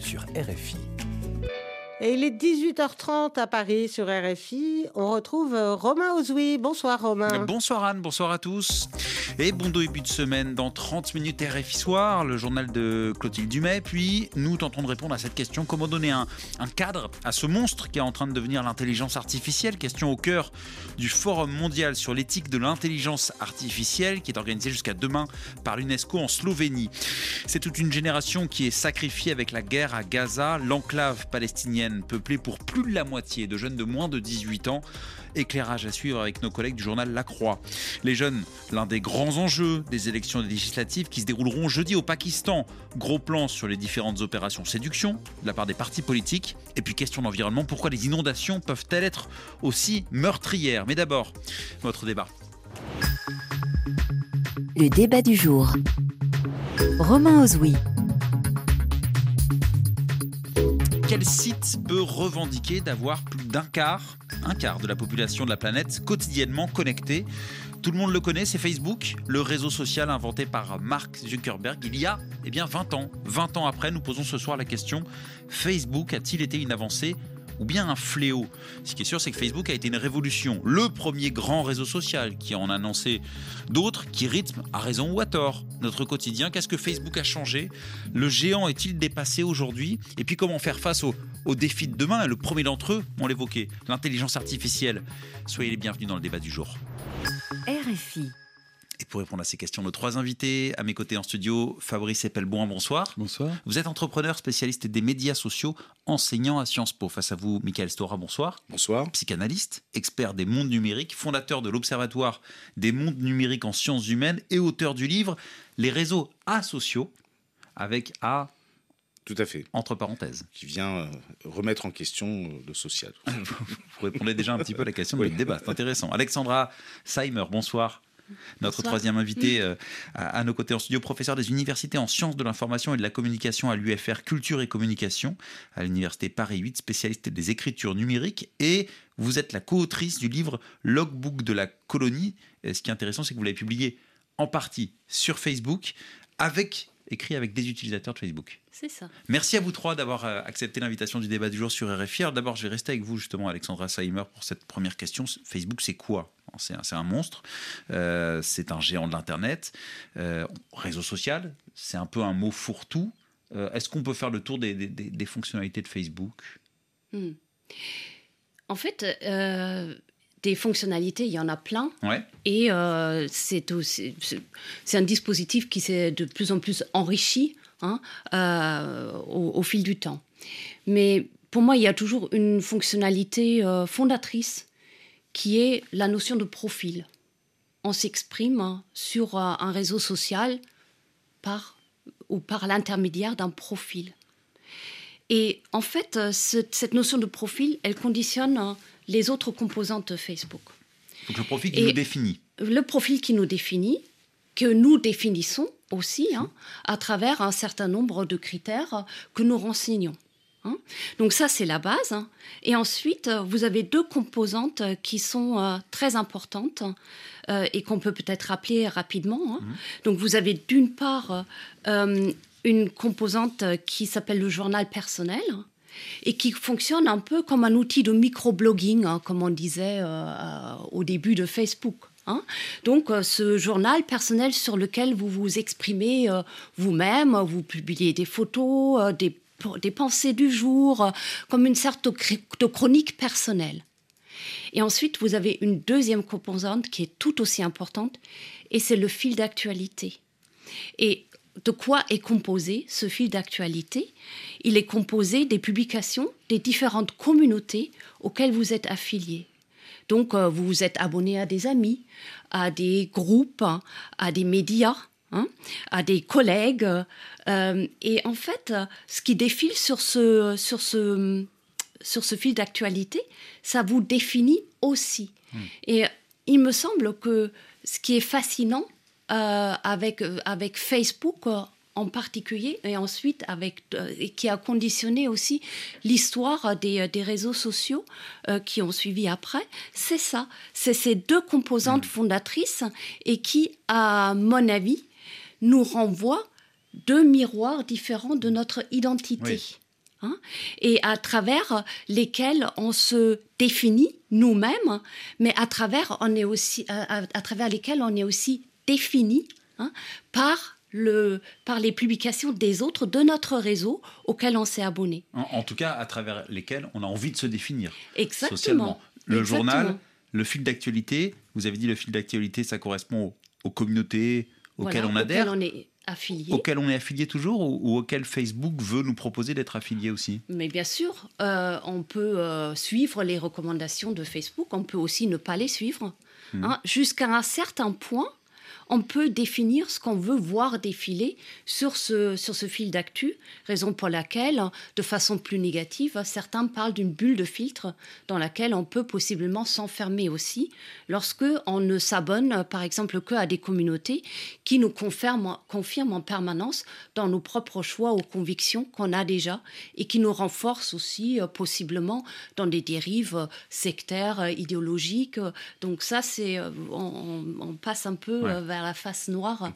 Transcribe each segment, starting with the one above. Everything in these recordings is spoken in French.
sur RFI. Et il est 18h30 à Paris sur RFI. On retrouve euh, Romain Ozoui. Bonsoir Romain. Bonsoir Anne, bonsoir à tous. Et bon début de semaine dans 30 minutes RFI Soir, le journal de Clotilde Dumay. Puis nous tentons de répondre à cette question comment donner un, un cadre à ce monstre qui est en train de devenir l'intelligence artificielle? Question au cœur du Forum mondial sur l'éthique de l'intelligence artificielle qui est organisé jusqu'à demain par l'UNESCO en Slovénie. C'est toute une génération qui est sacrifiée avec la guerre à Gaza, l'enclave palestinienne peuplée pour plus de la moitié de jeunes de moins de 18 ans. Éclairage à suivre avec nos collègues du journal La Croix. Les jeunes, l'un des grands enjeux des élections législatives qui se dérouleront jeudi au Pakistan. Gros plan sur les différentes opérations séduction de la part des partis politiques. Et puis question d'environnement, pourquoi les inondations peuvent-elles être aussi meurtrières? Mais d'abord, votre débat. Le débat du jour. Romain Ozoui. Quel site peut revendiquer d'avoir plus d'un quart, un quart de la population de la planète quotidiennement connectée? Tout le monde le connaît, c'est Facebook, le réseau social inventé par Mark Zuckerberg il y a eh bien 20 ans. 20 ans après, nous posons ce soir la question Facebook a-t-il été une avancée ou bien un fléau. Ce qui est sûr, c'est que Facebook a été une révolution, le premier grand réseau social qui en a annoncé d'autres qui rythment, à raison ou à tort, notre quotidien. Qu'est-ce que Facebook a changé? Le géant est-il dépassé aujourd'hui? Et puis comment faire face aux, aux défis de demain? Le premier d'entre eux, on l'évoquait, l'intelligence artificielle. Soyez les bienvenus dans le débat du jour. RFI. Et pour répondre à ces questions, nos trois invités à mes côtés en studio, Fabrice Epelboin, bonsoir. Bonsoir. Vous êtes entrepreneur, spécialiste des médias sociaux, enseignant à Sciences Po. Face à vous, Michael Stora, bonsoir. Bonsoir. Psychanalyste, expert des mondes numériques, fondateur de l'Observatoire des mondes numériques en sciences humaines et auteur du livre Les réseaux asociaux, avec A tout à fait. Entre parenthèses. Qui vient euh, remettre en question euh, le social. Vous répondez déjà un petit peu à la question de oui. notre débat. C'est intéressant. Alexandra Seimer, bonsoir. Notre Bonsoir. troisième invité euh, à, à, nos côtés en studio, professeur des universités en sciences de l'information et de la communication à l'UFR Culture et Communication, à l'université Paris 8, spécialiste des écritures numériques. Et vous êtes la co-autrice du livre Logbook de la colonie. Et ce qui est intéressant, c'est que vous l'avez publié en partie sur Facebook, avec, écrit avec des utilisateurs de Facebook. C'est ça. Merci à vous trois d'avoir euh, accepté l'invitation du débat du jour sur RFI. D'abord, je vais rester avec vous justement, Alexandra Seimer, pour cette première question. Facebook, c'est quoi? C'est un, un, monstre, euh, c'est un géant de l'Internet. Euh, réseau social, c'est un peu un mot fourre-tout. Euh, Est-ce qu'on peut faire le tour des, des, des fonctionnalités de Facebook? Hmm. En fait, des fonctionnalités, il y en a plein. Ouais. Et euh, c'est un dispositif qui s'est de plus en plus enrichi hein, euh, au, au, fil du temps. Mais pour moi, il y a toujours une fonctionnalité euh, fondatrice qui est la notion de profil. On s'exprime sur un réseau social par ou par l'intermédiaire d'un profil. Et en fait, ce, cette notion de profil, elle conditionne les autres composantes de Facebook. Donc le profil qui Et nous définit. Le profil qui nous définit, que nous définissons aussi hein, à travers un certain nombre de critères que nous renseignons. Hein. Donc ça, c'est la base. Hein. Et ensuite, vous avez deux composantes qui sont euh, très importantes euh, et qu'on peut peut-être rappeler rapidement. Mmh. Donc vous avez d'une part euh, une composante qui s'appelle le journal personnel et qui fonctionne un peu comme un outil de microblogging, hein, comme on disait euh, au début de Facebook. Hein. Donc, euh, ce journal personnel sur lequel vous vous exprimez euh, vous-même, vous publiez des photos, euh, des, des, pensées du jour, euh, comme une sorte de, de chronique personnelle. Et ensuite, vous avez une deuxième composante qui est tout aussi importante, et c'est le fil d'actualité. Et de quoi est composé ce fil d'actualité Il est composé des publications des différentes communautés auxquelles vous êtes affilié. Donc, euh, vous vous êtes abonné à des amis, à des groupes, hein, à des médias, hein, à des collègues. Euh, et en fait, ce qui défile sur ce, sur ce, sur ce fil d'actualité, ça vous définit aussi. Mmh. Et il me semble que ce qui est fascinant euh, avec, avec Facebook euh, en particulier et ensuite avec euh, et qui a conditionné aussi l'histoire des, des réseaux sociaux euh, qui ont suivi après c'est ça c'est ces deux composantes mmh. fondatrices et qui à mon avis nous renvoient deux miroirs différents de notre identité oui. hein, et à travers lesquels on se définit nous-mêmes, mais à travers, on est aussi, à, travers lesquels on est aussi défini hein, par le, par les publications des autres de notre réseau auquel on s'est abonné. En, tout cas, à travers lesquels on a envie de se définir Exactement. socialement. Le journal, le fil d'actualité, vous avez dit le fil d'actualité, ça correspond aux, communautés auxquelles on adhère. Auxquelles on est affilié. Auxquelles on est affilié toujours ou, auxquelles Facebook veut nous proposer d'être affilié aussi? Mais bien sûr, euh, on peut euh, suivre les recommandations de Facebook, on peut aussi ne pas les suivre. Hmm. Hein, jusqu'à un certain point, on peut définir ce qu'on veut voir défiler sur ce, sur ce fil d'actu, raison pour laquelle, de façon plus négative, certains parlent d'une bulle de filtre dans laquelle on peut possiblement s'enfermer aussi lorsque on ne s'abonne, par exemple, que à des communautés qui nous confirment, confirment en permanence dans nos propres choix ou convictions qu'on a déjà et qui nous renforcent aussi euh, possiblement dans des dérives euh, sectaires, euh, idéologiques. Donc ça, c'est on, passe un peu vers la face noire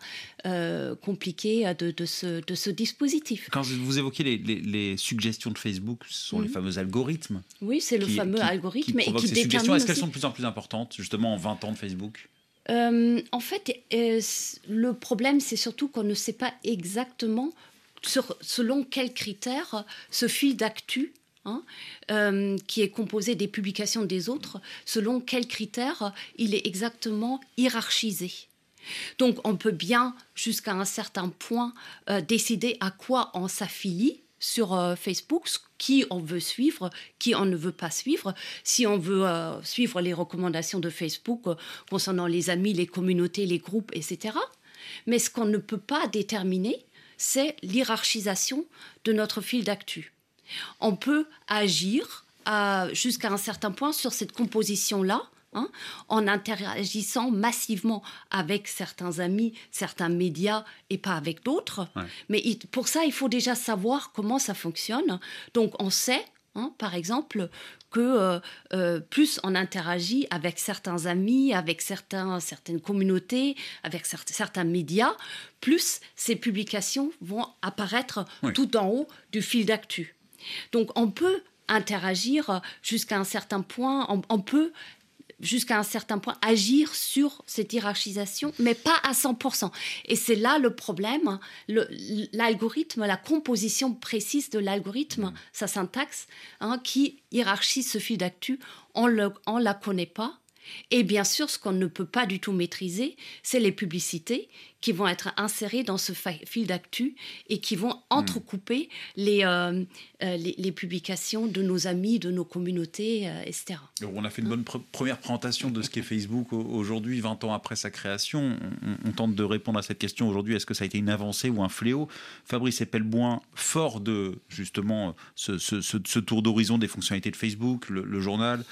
euh, compliquée de, de, ce, de, ce, dispositif. Quand vous évoquez les, les, suggestions de Facebook, ce sont les mhm. fameux algorithmes. Oui, c'est le fameux algorithme. Qui et qui ces suggestions. Est-ce qu'elles sont de plus en plus importantes, justement, en 20 ans de Facebook? Euh, en fait, euh, le problème, c'est surtout qu'on ne sait pas exactement sur, selon quels critères ce fil d'actu Hein, euh, qui est composé des publications des autres, selon quels critères il est exactement hiérarchisé. Donc on peut bien, jusqu'à un certain point, euh, décider à quoi on s'affilie sur euh, Facebook, qui on veut suivre, qui on ne veut pas suivre. Si on veut euh, suivre les recommandations de Facebook concernant les amis, les communautés, les groupes, etc. Mais ce qu'on ne peut pas déterminer, c'est l'hierarchisation de notre fil d'actu. On peut agir jusqu'à un certain point sur cette composition-là Hein, en interagissant massivement avec certains amis, certains médias et pas avec d'autres. Mais pour ça, il faut déjà savoir comment ça fonctionne. Donc on sait, hein, par exemple, que euh, euh, plus on interagit avec certains amis, avec certains, certaines communautés, avec certains médias, plus ces publications vont apparaître tout en haut du fil d'actu. Donc on peut interagir jusqu'à un certain point, on peut jusqu'à un certain point, agir sur cette hiérarchisation, mais pas à 100%. Et c'est là le problème. L'algorithme, la composition précise de l'algorithme, mmh. sa syntaxe, hein, qui hiérarchise ce fil d'actu, on ne la connaît pas. Et bien sûr, ce qu'on ne peut pas du tout maîtriser, c'est les publicités qui vont être insérées dans ce fil d'actu et qui vont entrecouper les, euh, euh, les, publications de nos amis, de nos communautés, euh, etc. on a fait une bonne première présentation de ce qu'est Facebook aujourd'hui, 20 ans après sa création. On, tente de répondre à cette question aujourd'hui. Est-ce que ça a été une avancée ou un fléau? Fabrice Epelboin, fort de justement ce, ce, tour d'horizon des fonctionnalités de Facebook, le, le journal,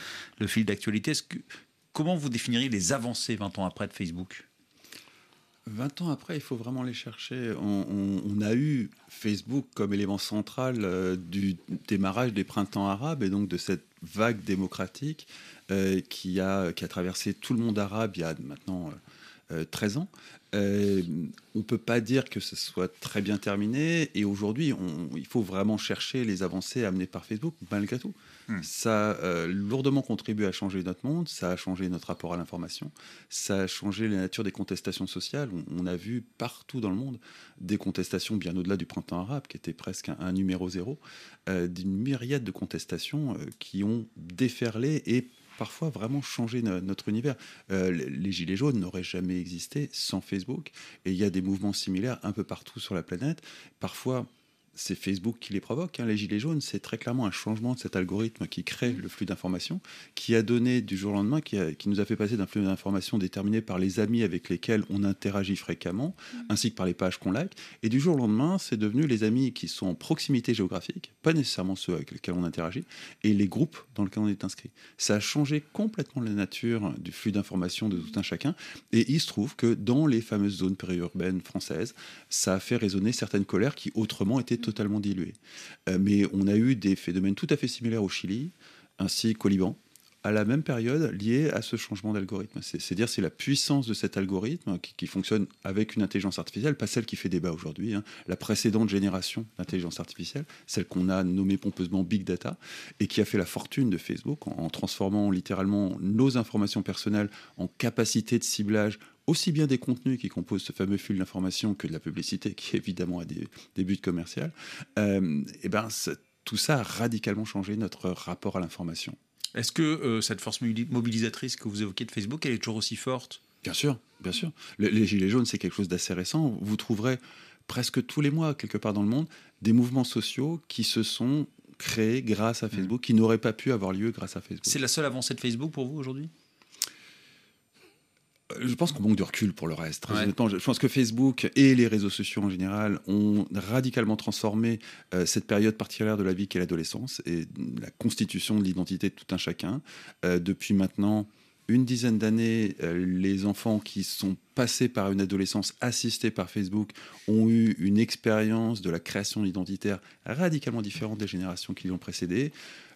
le fil d'actualité, est-ce que Comment vous définiriez les avancées 20 ans après de Facebook? 20 ans après, il faut vraiment les chercher. On, a eu Facebook comme élément central euh, du démarrage des printemps arabes et donc de cette vague démocratique euh, qui, a, qui traversé tout le monde arabe il y a maintenant 13 euh, on ne peut pas dire que ce soit très bien terminé et aujourd'hui, il faut vraiment chercher les avancées amenées par Facebook malgré tout. Hmm. Ça a euh, lourdement contribué à changer notre monde, ça a changé notre rapport à l'information, ça a changé la nature des contestations sociales. On, a vu partout dans le monde des contestations bien au-delà du printemps arabe, qui était presque un, numéro zéro, euh, d'une myriade de contestations qui ont déferlé et parfois vraiment changé notre univers. les Gilets jaunes n'auraient jamais existé sans Facebook, et il y a des mouvements similaires un peu partout sur la planète. Parfois, c'est Facebook qui les provoque. Hein. Les Gilets jaunes, c'est très clairement un changement de cet algorithme qui crée le flux d'informations, qui a donné du jour au lendemain, qui, nous a fait passer d'un flux d'informations déterminé par les amis avec lesquels on interagit fréquemment, mmh. ainsi que par les pages qu'on like. Et du jour au lendemain, c'est devenu les amis qui sont en proximité géographique, pas nécessairement ceux avec lesquels on interagit, et les groupes dans lesquels on est inscrit. Ça a changé complètement la nature du flux d'informations de tout un chacun. Et il se trouve que dans les fameuses zones périurbaines françaises, ça a fait résonner certaines colères qui autrement étaient totalement dilué. Euh, mais on a eu des phénomènes tout à fait similaires au Chili, ainsi qu'au Liban, à la même période liée à ce changement d'algorithme. C'est dire c'est la puissance de cet algorithme qui, fonctionne avec une intelligence artificielle, pas celle qui fait débat aujourd'hui, hein. la précédente génération d'intelligence artificielle, celle qu'on a nommée pompeusement Big Data, et qui a fait la fortune de Facebook en, transformant littéralement nos informations personnelles en capacité de ciblage aussi bien des contenus qui composent ce fameux fil d'information que de la publicité qui évidemment a des, buts commerciaux, euh, et ben tout ça a radicalement changé notre rapport à l'information. Est-ce que euh, cette force mobilisatrice que vous évoquez de Facebook, elle est toujours aussi forte? Bien sûr, bien sûr. les Gilets jaunes, c'est quelque chose d'assez récent. Vous trouverez presque tous les mois, quelque part dans le monde, des mouvements sociaux qui se sont créés grâce à mmh. Facebook, qui n'auraient pas pu avoir lieu grâce à Facebook. C'est la seule avancée de Facebook pour vous aujourd'hui? Je pense qu'on manque de recul pour le reste. je pense que Facebook et les réseaux sociaux en général ont radicalement transformé euh, cette période particulière de la vie qu'est l'adolescence et la constitution de l'identité de tout un chacun. Euh, depuis maintenant une dizaine d'années, les enfants qui sont passés par une adolescence assistée par Facebook ont eu une expérience de la création identitaire radicalement différente des générations qui l'ont précédée.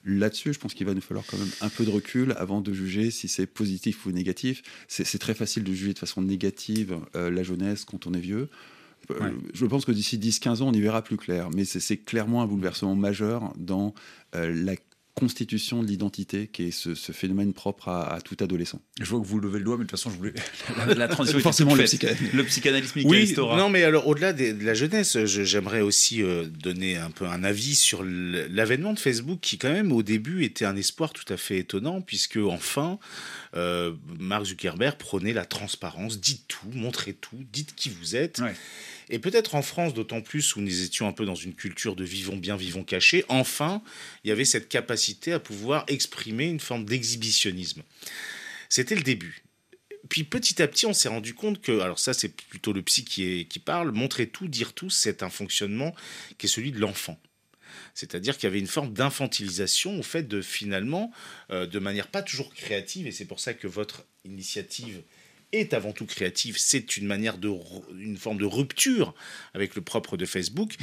Là-dessus, je pense qu'il va nous falloir quand même un peu de recul avant de juger si c'est positif ou négatif. C'est très facile de juger de façon négative euh, la jeunesse quand on est vieux. Euh, je pense que d'ici 10-15 ans, on y verra plus clair. Mais c'est clairement un bouleversement majeur dans euh, la constitution de l'identité, qui est ce, phénomène propre à, tout adolescent. Je vois que vous levez le doigt, mais de toute façon, je voulais la, transition. Forcément, le, le psychanalyste oui, Non, mais alors au-delà de, la jeunesse, j'aimerais aussi euh, donner un peu un avis sur l'avènement de Facebook, qui quand même au début était un espoir tout à fait étonnant, puisque enfin, euh, Mark Zuckerberg prônait la transparence, dites tout, montrez tout, dites qui vous êtes. Et peut-être en France, d'autant plus où nous étions un peu dans une culture de vivons bien, vivons cachés, enfin, il y avait cette capacité à pouvoir exprimer une forme d'exhibitionnisme. C'était le début. Puis petit à petit, on s'est rendu compte que, alors ça c'est plutôt le psy qui, qui parle, montrer tout, dire tout, c'est un fonctionnement qui est celui de l'enfant. C'est-à-dire qu'il y avait une forme d'infantilisation au fait de finalement, euh, de manière pas toujours créative, et c'est pour ça que votre initiative est avant tout créative. C'est une manière de, une forme de rupture avec le propre de Facebook.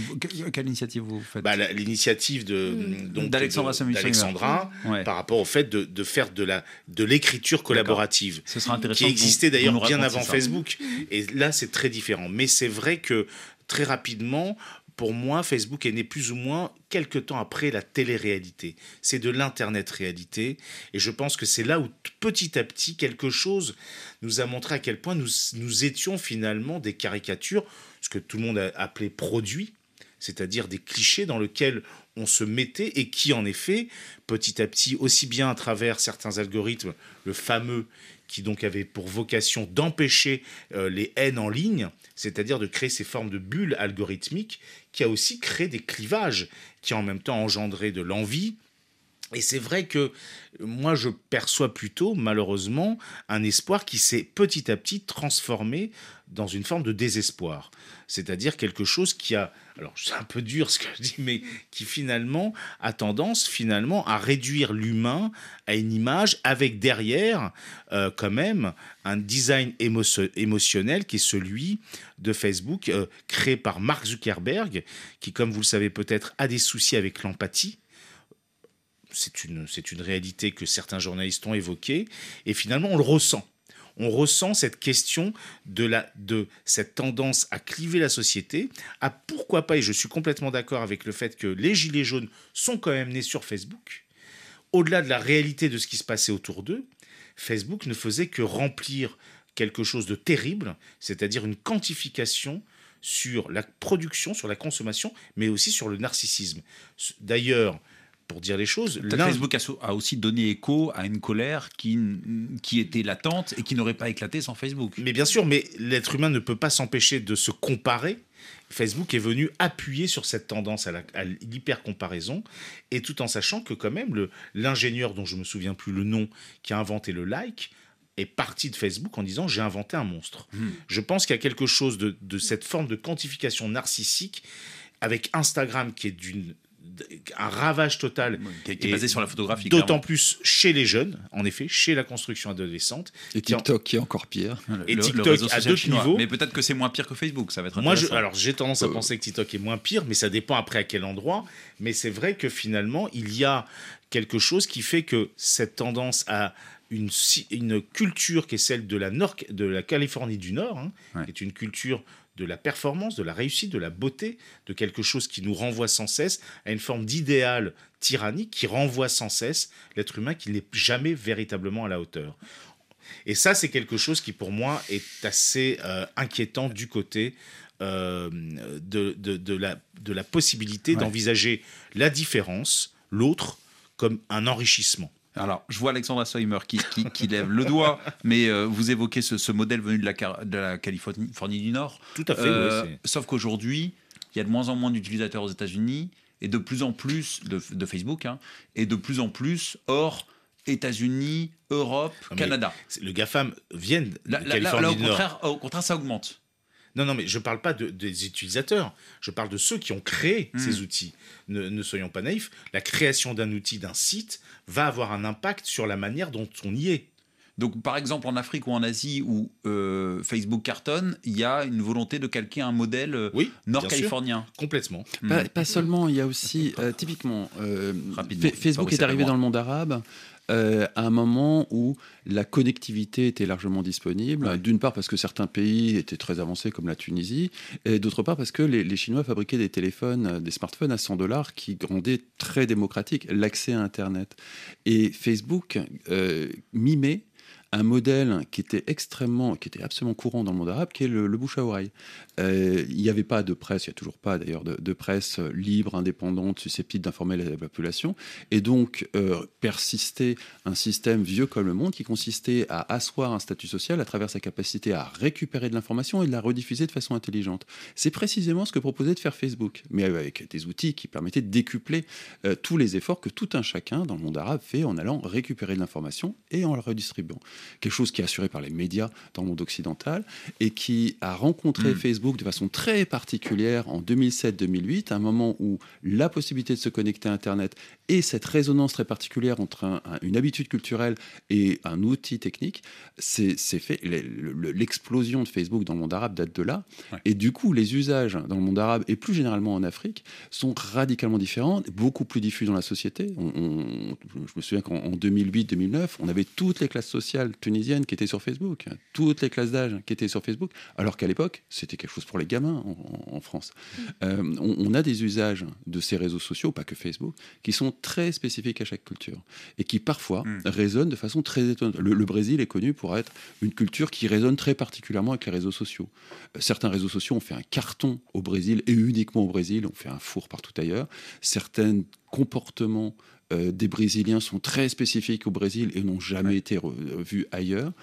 Quelle initiative vous faites? Bah, L'initiative de hmm. d'Alexandra par rapport au fait de, de faire de la de l'écriture collaborative, Ce sera intéressant qui existait d'ailleurs bien avant Facebook. Et là, c'est très différent. Mais c'est vrai que très rapidement, pour moi, Facebook est né plus ou moins quelques temps après la télé-réalité. C'est de l'Internet réalité. Et je pense que c'est là où petit à petit, quelque chose nous a montré à quel point nous, nous étions finalement des caricatures, ce que tout le monde a appelé produits, c'est-à-dire des clichés dans lesquels on se mettait et qui, en effet, petit à petit, aussi bien à travers certains algorithmes, le fameux qui donc avait pour vocation d'empêcher euh, les haines en ligne, c'est-à-dire de créer ces formes de bulles algorithmiques, qui a aussi créé des clivages, qui a en même temps engendré de l'envie. Et c'est vrai que moi, je perçois plutôt, malheureusement, un espoir qui s'est petit à petit transformé dans une forme de désespoir. C'est-à-dire quelque chose qui a, alors c'est un peu dur ce que je dis, mais qui finalement a tendance finalement à réduire l'humain à une image avec derrière euh, quand même un design émotionnel qui est celui de Facebook, euh, créé par Mark Zuckerberg, qui comme vous le savez peut-être a des soucis avec l'empathie. C'est une, une réalité que certains journalistes ont évoquée, et finalement on le ressent on ressent cette question de, la, de cette tendance à cliver la société, à pourquoi pas, et je suis complètement d'accord avec le fait que les Gilets jaunes sont quand même nés sur Facebook, au-delà de la réalité de ce qui se passait autour d'eux, Facebook ne faisait que remplir quelque chose de terrible, c'est-à-dire une quantification sur la production, sur la consommation, mais aussi sur le narcissisme. D'ailleurs, pour dire les choses. Facebook a, aussi donné écho à une colère qui, qui était latente et qui n'aurait pas éclaté sans Facebook. Mais bien sûr, mais l'être humain ne peut pas s'empêcher de se comparer. Facebook est venu appuyer sur cette tendance à l'hyper-comparaison, et tout en sachant que quand même l'ingénieur dont je me souviens plus le nom, qui a inventé le like, est parti de Facebook en disant j'ai inventé un monstre. Hmm. Je pense qu'il y a quelque chose de, de cette forme de quantification narcissique avec Instagram qui est d'une un ravage total. Qui est, basé sur la photographie. D'autant plus chez les jeunes, en effet, chez la construction adolescente. Et TikTok qui, est encore pire. Et TikTok à deux niveaux. Mais peut-être que c'est moins pire que Facebook, ça va être Moi, alors j'ai tendance à euh. penser que TikTok est moins pire, mais ça dépend après à quel endroit. Mais c'est vrai que finalement, il y a quelque chose qui fait que cette tendance à une, une culture qui est celle de la, nord, de la Californie du Nord, hein, qui est une culture de la performance, de la réussite, de la beauté, de quelque chose qui nous renvoie sans cesse à une forme d'idéal tyrannique qui renvoie sans cesse l'être humain qui n'est jamais véritablement à la hauteur. Et ça, c'est quelque chose qui, pour moi, est assez euh, inquiétant du côté euh, de, de, la, de la possibilité d'envisager la différence, l'autre, comme un enrichissement. Alors, je vois Alexandra Soimer qui, qui, lève le doigt, mais euh, vous évoquez ce, modèle venu de la, de la, Californie du Nord. Tout à fait. Euh, sauf qu'aujourd'hui, il y a de moins en moins d'utilisateurs aux États-Unis et de plus en plus de, Facebook, hein, et de plus en plus hors États-Unis, Europe, Canada. Le GAFAM viennent de Californie du Nord. Au contraire, ça augmente. Non, non, mais je ne parle pas des utilisateurs, je parle de ceux qui ont créé hmm. ces outils. Ne, soyons pas naïfs, la création d'un outil, d'un site, va avoir un impact sur la manière dont on y est. Donc, par exemple, en Afrique ou en Asie où euh, Facebook cartonne, il y a une volonté de calquer un modèle euh, nord-californien. Complètement. Pas, seulement, il y a aussi, euh, typiquement, Facebook est arrivé dans le monde arabe euh, à un moment où la connectivité était largement disponible. D'une part parce que certains pays étaient très avancés comme la Tunisie, et d'autre part parce que les, Chinois fabriquaient des téléphones, des smartphones à 100 dollars qui rendaient très démocratique l'accès à Internet. Et Facebook euh, mimait un modèle qui était extrêmement, qui était absolument courant dans le monde arabe, qui est le, bouche à oreille. Euh, il n'y avait pas de presse, il n'y a toujours pas d'ailleurs de, presse libre, indépendante, susceptible d'informer la, population, et donc euh, persistait un système vieux comme le monde qui consistait à asseoir un statut social à travers sa capacité à récupérer de l'information et de la rediffuser de façon intelligente. C'est précisément ce que proposait de faire Facebook, mais avec des outils qui permettaient de décupler euh, tous les efforts que tout un chacun dans le monde arabe fait en allant récupérer de l'information et en la redistribuant quelque chose qui est assuré par les médias dans le monde occidental et qui a rencontré mm. Facebook de façon très particulière en 2007-2008, un moment où la possibilité de se connecter à Internet et cette résonance très particulière entre une habitude culturelle et un outil technique, c'est fait. L'explosion de Facebook dans le monde arabe date de là. Et du coup, les usages dans le monde arabe et plus généralement en Afrique sont radicalement différents, beaucoup plus diffus dans la société. je me souviens qu'en 2008-2009, on avait toutes les classes sociales tunisiennes qui étaient sur Facebook, toutes les classes d'âge qui étaient sur Facebook, alors qu'à l'époque, c'était quelque chose pour les gamins en, France. Mm. Euh, on, a des usages de ces réseaux sociaux, pas que Facebook, qui sont très spécifiques à chaque culture et qui parfois mm. résonnent de façon très étonnante. Le, Brésil est connu pour être une culture qui résonne très particulièrement avec les réseaux sociaux. Euh, certains réseaux sociaux ont fait un carton au Brésil et uniquement au Brésil, ont fait un four partout ailleurs. Certains comportements euh, des Brésiliens sont très spécifiques au Brésil et n'ont jamais été vus ailleurs.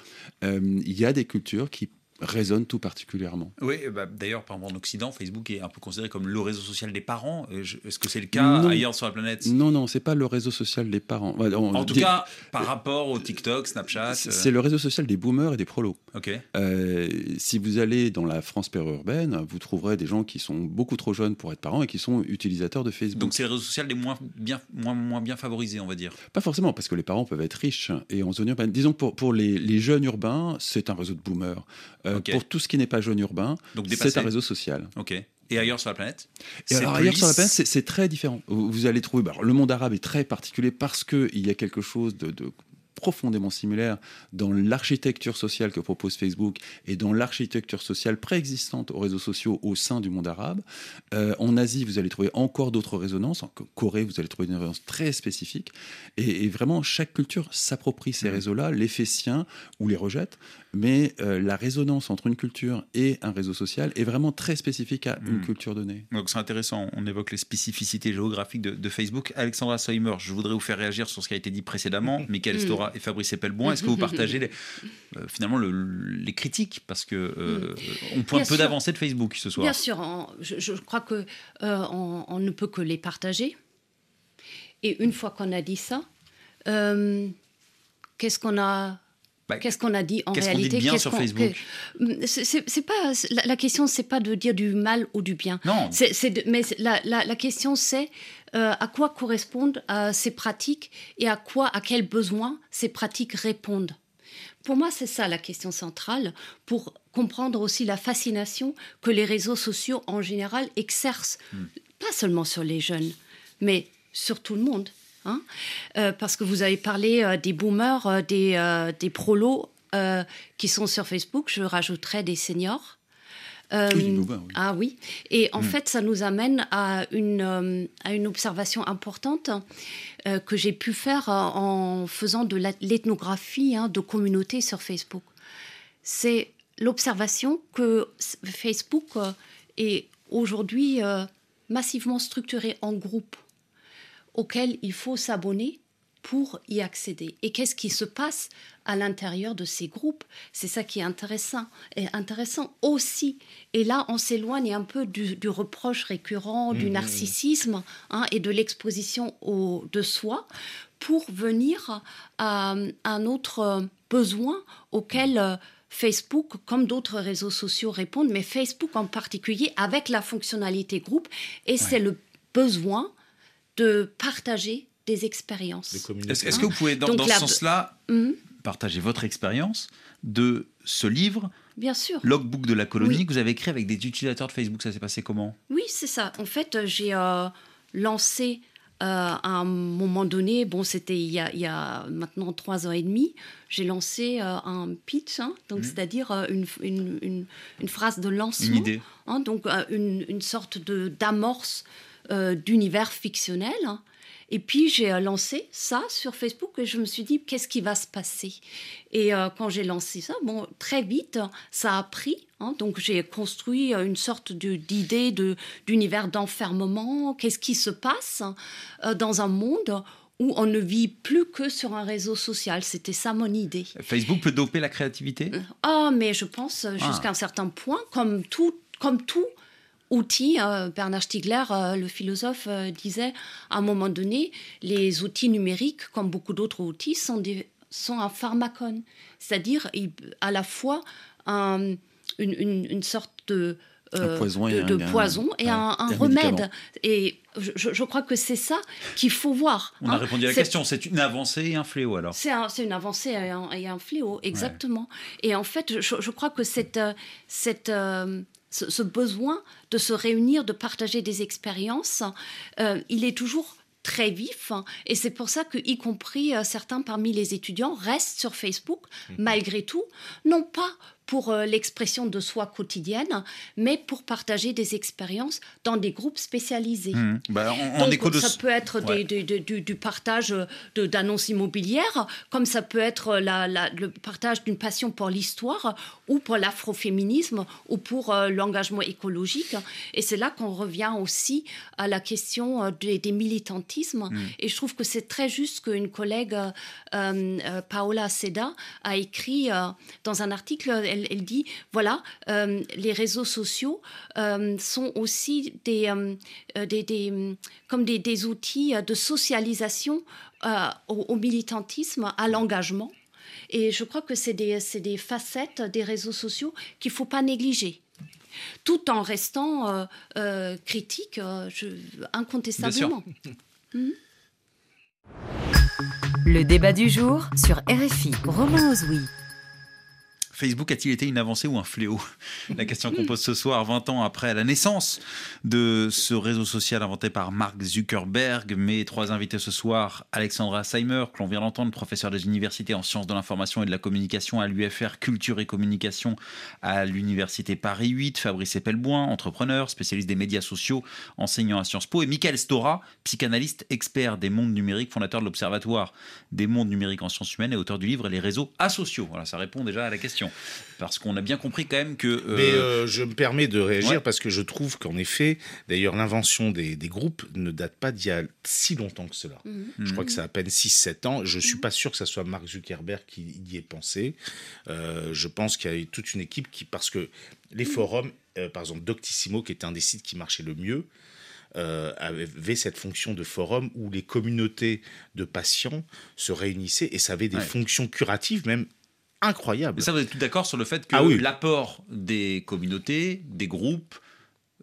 Euh, il y a des cultures qui résonne tout particulièrement. Oui, bah, d'ailleurs, par exemple, en Occident, Facebook est un peu considéré comme le réseau social des parents. Est-ce que c'est le cas ailleurs sur la planète? Non, non, c'est pas le réseau social des parents. en tout cas, par rapport au TikTok, Snapchat. C'est euh. le réseau social des boomers et des prolos. Ok. Euh, si vous allez dans la France périurbaine, vous trouverez des gens qui sont beaucoup trop jeunes pour être parents et qui sont utilisateurs de Facebook. Donc c'est le réseau social des moins bien, moins, moins bien favorisés, on va dire. Pas forcément, parce que les parents peuvent être riches et en zone urbaine. Disons pour, pour les, les jeunes urbains, c'est un réseau de boomers. Euh, pour tout ce qui n'est pas jaune urbain, c'est un réseau social. Ok. Et ailleurs sur la planète Et alors ailleurs sur la planète, c'est très différent. Vous, allez trouver, bah, le monde arabe est très particulier parce qu'il y a quelque chose de, de profondément similaire dans l'architecture sociale que propose Facebook et dans l'architecture sociale préexistante aux réseaux sociaux au sein du monde arabe. Euh, en Asie, vous allez trouver encore d'autres résonances. En Corée, vous allez trouver une résonance très spécifique. Et, vraiment, chaque culture s'approprie ces mmh. réseaux-là, les fait siens ou les rejette. Mais euh, la résonance entre une culture et un réseau social est vraiment très spécifique à une mmh. culture donnée. Donc c'est intéressant. On évoque les spécificités géographiques de, Facebook. Alexandra Soimer, je voudrais vous faire réagir sur ce qui a été dit précédemment. Michael mmh. Stora et Fabrice Eppelbon. Est-ce que vous partagez euh, finalement les critiques? Parce que euh, on pointe peu d'avancées de Facebook ce soir. Bien sûr, je, crois que euh, on, ne peut que les partager. Et une fois qu'on a dit ça, qu'est-ce qu'on a qu'est-ce qu'on a dit en qu'est-ce réalité qu'on dit bien sur Facebook C'est pas la, la question, c'est pas de dire du mal ou du bien. Non. C'est, mais la, la, la question, c'est euh, à quoi correspondent euh, ces pratiques et à quoi, à quels besoins ces pratiques répondent? Pour moi, c'est ça la question centrale pour comprendre aussi la fascination que les réseaux sociaux en général exercent, hmm. pas seulement sur les jeunes, mais sur tout le monde. Hein euh, parce que vous avez parlé euh, des boomers, euh, des, des prolos qui sont sur Facebook, je rajouterais des seniors. Oui, Ah oui. Et en hmm. fait, ça nous amène à une, à une observation importante que j'ai pu faire en faisant de l'ethnographie hein, de communautés sur Facebook. C'est l'observation que Facebook est aujourd'hui massivement structuré en groupes auxquels il faut s'abonner pour y accéder. Et qu'est-ce qui se passe à l'intérieur de ces groupes? C'est ça qui est intéressant. Et intéressant aussi. Et là, on s'éloigne un peu du, reproche récurrent, du mmh, narcissisme hein, et de l'exposition de soi pour venir à un autre besoin auquel euh, Facebook, comme d'autres réseaux sociaux, répondent, mais Facebook en particulier avec la fonctionnalité groupe. Et c'est le besoin de partager des expériences. Est-ce que vous pouvez, dans, ce sens-là, mhm. partager votre expérience de ce livre Bien sûr. Logbook de la colonie que vous avez écrit avec des utilisateurs de Facebook. Ça s'est passé comment? Oui, c'est ça. En fait, j'ai euh, lancé euh, à un moment donné, bon, c'était il, y a maintenant trois ans et demi, j'ai lancé euh, un pitch, hein, donc mhm. c'est-à-dire une, une, une, phrase de lancement, une idée. Hein, donc une, sorte de d'amorce euh, d'univers fictionnel. Et puis j'ai euh, lancé ça sur Facebook et je me suis dit qu'est-ce qui va se passer? Et euh, quand j'ai lancé ça, bon très vite ça a pris. Hein. donc j'ai construit une sorte d'idée de d'univers d'enfermement. Qu'est-ce qui se passe dans un monde où on ne vit plus que sur un réseau social? C'était ça mon idée. Facebook peut doper la créativité? Ah, mais je pense jusqu'à ah. un certain point, comme tout, comme tout outils. Hein, Bernard Stiegler, euh, le philosophe, euh, disait à un moment donné, les outils numériques, comme beaucoup d'autres outils, sont, des, sont un pharmacone, c'est-à-dire à la fois une, une, sorte de euh, poison de, et, un, poison et un, remède. Et je, crois que c'est ça qu'il faut voir. On a hein. répondu à la question. C'est une avancée et un fléau alors C'est une avancée et un, fléau, exactement. Et en fait, je, crois que cette, cette, ce, besoin de se réunir, de partager des expériences, euh, il est toujours très vif et c'est pour ça que y compris euh, certains parmi les étudiants restent sur Facebook mhm. malgré tout non pas pour euh, l'expression de soi quotidienne, mais pour partager des expériences dans des groupes spécialisés. Mmh. Bah, ça peut être du, partage d'annonces immobilières, comme ça peut être le partage d'une passion pour l'histoire ou pour l'afroféminisme ou pour euh, l'engagement écologique. Et c'est là qu'on revient aussi à la question euh, des, militantismes. Mmh. Et je trouve que c'est très juste qu'une collègue, Paola Seda, a écrit dans un article, elle, dit, voilà, euh, les réseaux sociaux euh, sont aussi des, euh, des, comme des, outils de socialisation au, militantisme, à l'engagement. Et je crois que c'est des, des, facettes des réseaux sociaux qu'il ne faut pas négliger tout en restant critique, incontestablement. Hmm? Le débat du jour sur RFI. Romain Ozoui. Facebook a-t-il été une avancée ou un fléau La question qu'on pose ce soir, 20 ans après la naissance de ce réseau social inventé par Mark Zuckerberg. Mes trois invités ce soir, Alexandra Seimer, que l'on vient d'entendre, professeur des universités en sciences de l'information et de la communication à l'UFR Culture et Communication à l'Université Paris 8, Fabrice Epelboin, entrepreneur, spécialiste des médias sociaux, enseignant à Sciences Po, et Michael Stora, psychanalyste, expert des mondes numériques, fondateur de l'Observatoire des mondes numériques en sciences humaines et auteur du livre Les réseaux asociaux. Voilà, ça répond déjà à la question. Parce qu'on a bien compris quand même que... Euh, Mais euh, je me permets de réagir parce que je trouve qu'en effet, d'ailleurs, l'invention des, groupes ne date pas d'il y a si longtemps que cela. Mhm. Je crois que c'est à peine 6-7 ans. Je ne suis mhm. pas sûr que ce soit Mark Zuckerberg qui y ait pensé. Euh, je pense qu'il y a eu toute une équipe qui... Parce que les mhm. forums, par exemple Doctissimo, qui était un des sites qui marchait le mieux, avait cette fonction de forum où les communautés de patients se réunissaient et ça avait des fonctions curatives même incroyable. Ça, vous êtes tout d'accord sur le fait que Ah oui. l'apport des communautés, des groupes,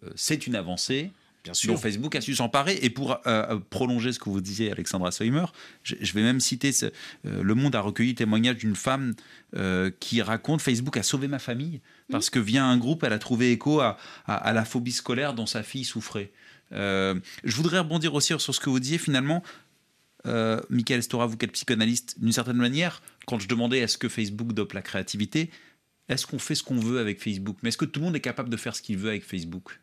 euh, c'est une avancée Bien dont sûr. Facebook a su s'emparer. Et pour euh, prolonger ce que vous disiez, Alexandra Soimer, je, je vais même citer ce- euh, Le Monde a recueilli le témoignage d'une femme euh, qui raconte Facebook a sauvé ma famille parce que via un groupe, elle a trouvé écho à, à- à la phobie scolaire dont sa fille souffrait. Euh, je voudrais rebondir aussi sur ce que vous disiez finalement. Euh, Michael Stora, vous êtes psychanalyste, d'une certaine manière, quand je demandais est-ce que Facebook dope la créativité, est-ce qu'on fait ce qu'on veut avec Facebook? Mais est-ce que tout le monde est capable de faire ce qu'il veut avec Facebook?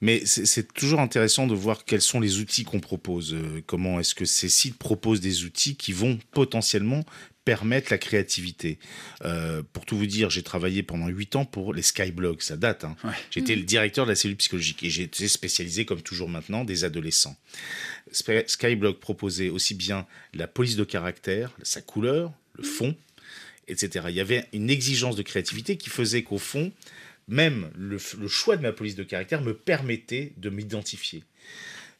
Mais c'est c'est toujours intéressant de voir quels sont les outils qu'on propose. euh, comment est-ce que ces sites proposent des outils qui vont potentiellement permettre la créativité. Euh, pour tout vous dire, j'ai travaillé pendant huit ans pour les Skyblogs, ça date. hein. Ouais. J'étais le directeur de la cellule psychologique et j'étais spécialisé, comme toujours maintenant, des adolescents. Skyblog proposait aussi bien la police de caractère, sa couleur, le fond, etc. Il y avait une exigence de créativité qui faisait qu'au fond, même le, le choix de ma police de caractère me permettait de m'identifier.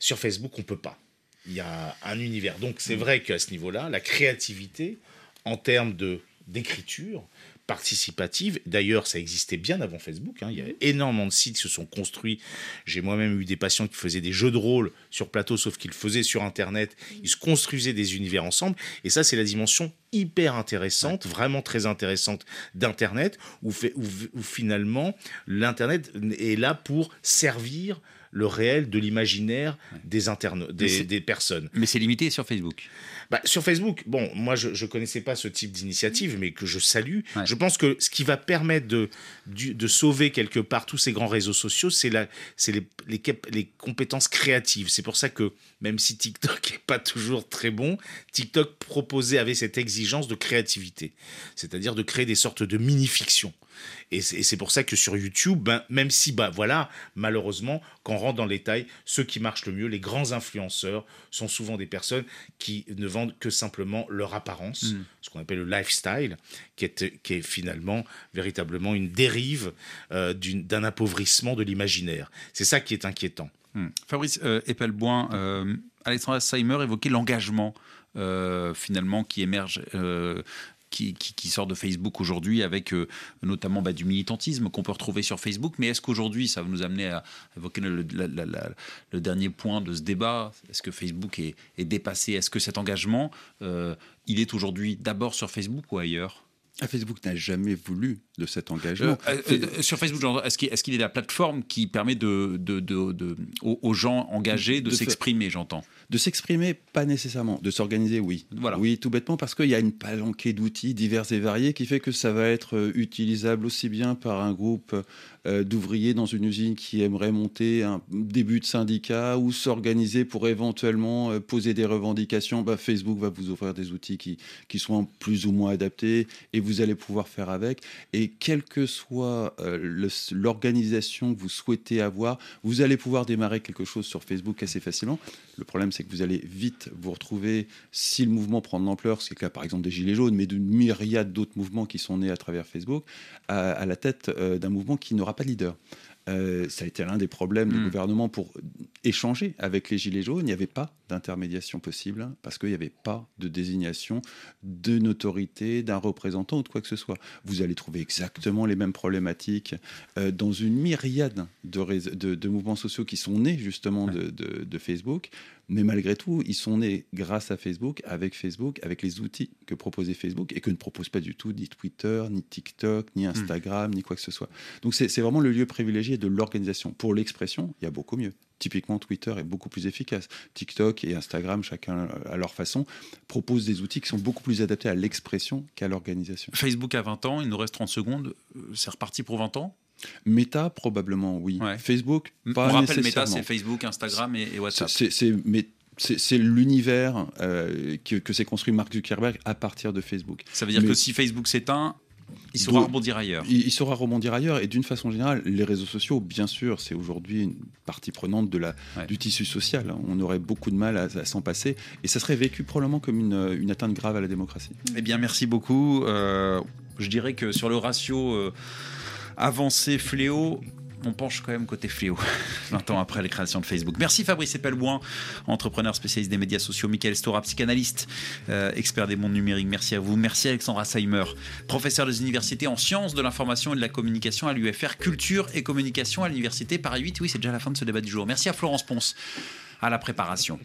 Sur Facebook, on peut pas. Il y a un univers. Donc c'est vrai qu'à ce niveau-là, la créativité, en termes de d'écriture participative, d'ailleurs ça existait bien avant Facebook, hein. il y a énormément de sites qui se sont construits. J'ai moi-même eu des patients qui faisaient des jeux de rôle sur plateau, sauf qu'ils le faisaient sur Internet. Ils se construisaient des univers ensemble. Et ça, c'est la dimension hyper intéressante, vraiment très intéressante d'Internet, où, fait- où- où finalement l'Internet est là pour servir le réel de l'imaginaire des, c'est- des, des personnes. Mais c'est limité sur Facebook. Bah, sur Facebook, bon, moi je ne connaissais pas ce type d'initiative, mais que je salue. Ouais. Je pense que ce qui va permettre de, sauver quelque part tous ces grands réseaux sociaux, c'est les, les compétences créatives. C'est pour ça que même si TikTok n'est pas toujours très bon, TikTok proposait, avait cette exigence de créativité, c'est-à-dire de créer des sortes de mini-fictions. Et c'est pour ça que sur YouTube, ben, même si, bah, voilà, malheureusement, quand on rentre dans les détails, ceux qui marchent le mieux, les grands influenceurs, sont souvent des personnes qui ne vendent que simplement leur apparence, Mm. ce qu'on appelle le lifestyle, qui est, qui est finalement véritablement une dérive euh, d'un appauvrissement de l'imaginaire. C'est ça qui est inquiétant. Hmm. Fabrice euh, Eppelboin, euh, Alexandra Seimer évoquait l'engagement euh, finalement qui émerge. euh, qui, sort de Facebook aujourd'hui avec euh, notamment bah, du militantisme qu'on peut retrouver sur Facebook. Mais est-ce qu'aujourd'hui, ça va nous amener à évoquer le, dernier point de ce débat? Est-ce que Facebook est, est dépassé? Est-ce que cet engagement, euh, il est aujourd'hui d'abord sur Facebook ou ailleurs? Ah, Facebook n'a jamais voulu de cet engagement. Euh, euh, sur Facebook, est-ce qu'il est-ce qu'il est la plateforme qui permet de, de- de- de- aux, gens engagés de, s'exprimer, j'entends? De s'exprimer, pas nécessairement. De s'organiser, oui. Voilà. Oui, tout bêtement, parce qu'il y a une palanquée d'outils divers et variés qui fait que ça va être euh, utilisable aussi bien par un groupe euh, d'ouvriers dans une usine qui aimerait monter un début de syndicat ou s'organiser pour éventuellement euh, poser des revendications. Bah, Facebook va vous offrir des outils qui, qui sont plus ou moins adaptés et vous allez pouvoir faire avec. Et quelle que soit euh, l'organisation que vous souhaitez avoir, vous allez pouvoir démarrer quelque chose sur Facebook assez facilement. Le problème, c'est que vous allez vite vous retrouver, si le mouvement prend de l'ampleur, c'est le cas par exemple des Gilets jaunes, mais d'une myriade d'autres mouvements qui sont nés à travers Facebook, à, la tête euh, d'un mouvement qui n'aura pas de leader. Euh, ça a été l'un des problèmes du Mm. gouvernement pour échanger avec les Gilets jaunes. Il n'y avait pas d'intermédiation possible parce qu'il n'y avait pas de désignation d'une autorité, d'un représentant ou de quoi que ce soit. Vous allez trouver exactement les mêmes problématiques euh, dans une myriade de, mouvements sociaux qui sont nés justement de, Facebook. Mais malgré tout, ils sont nés grâce à Facebook, avec Facebook, avec les outils que proposait Facebook et que ne propose pas du tout ni Twitter, ni TikTok, ni Instagram, ni quoi que ce soit. Donc c'est vraiment le lieu privilégié de l'organisation. Pour l'expression, il y a beaucoup mieux. Typiquement, Twitter est beaucoup plus efficace. TikTok et Instagram, chacun à leur façon, proposent des outils qui sont beaucoup plus adaptés à l'expression qu'à l'organisation. Facebook a 20 ans, il nous reste 30 secondes. Euh, C'est reparti pour 20 ans? Meta, probablement, oui. Ouais. Facebook, pas On rappelle Meta, c'est Facebook, Instagram et, et WhatsApp. C'est- l'univers euh, que, que s'est construit Mark Zuckerberg à partir de Facebook. Ça veut dire Mais- que si Facebook s'éteint, il saura rebondir ailleurs. Il, il saura rebondir ailleurs et d'une façon générale, les réseaux sociaux, bien sûr, c'est aujourd'hui une partie prenante de la, Ouais. du tissu social. On aurait beaucoup de mal à, à s'en passer et ça serait vécu probablement comme une, une atteinte grave à la démocratie. Eh bien, merci beaucoup. Euh, je dirais que sur le ratio euh, avancé fléau, on penche quand même côté fléau, 20 ans après la création de Facebook. Merci Fabrice Epelboin, entrepreneur spécialiste des médias sociaux, Michael Stora, psychanalyste, euh, expert des mondes numériques. Merci à vous. Merci Alexandra Seimer, professeur des universités en sciences de l'information et de la communication à l'UFR, culture et communication à l'université Paris 8. Oui, c'est déjà la fin de ce débat du jour. Merci à Florence Ponce à la préparation.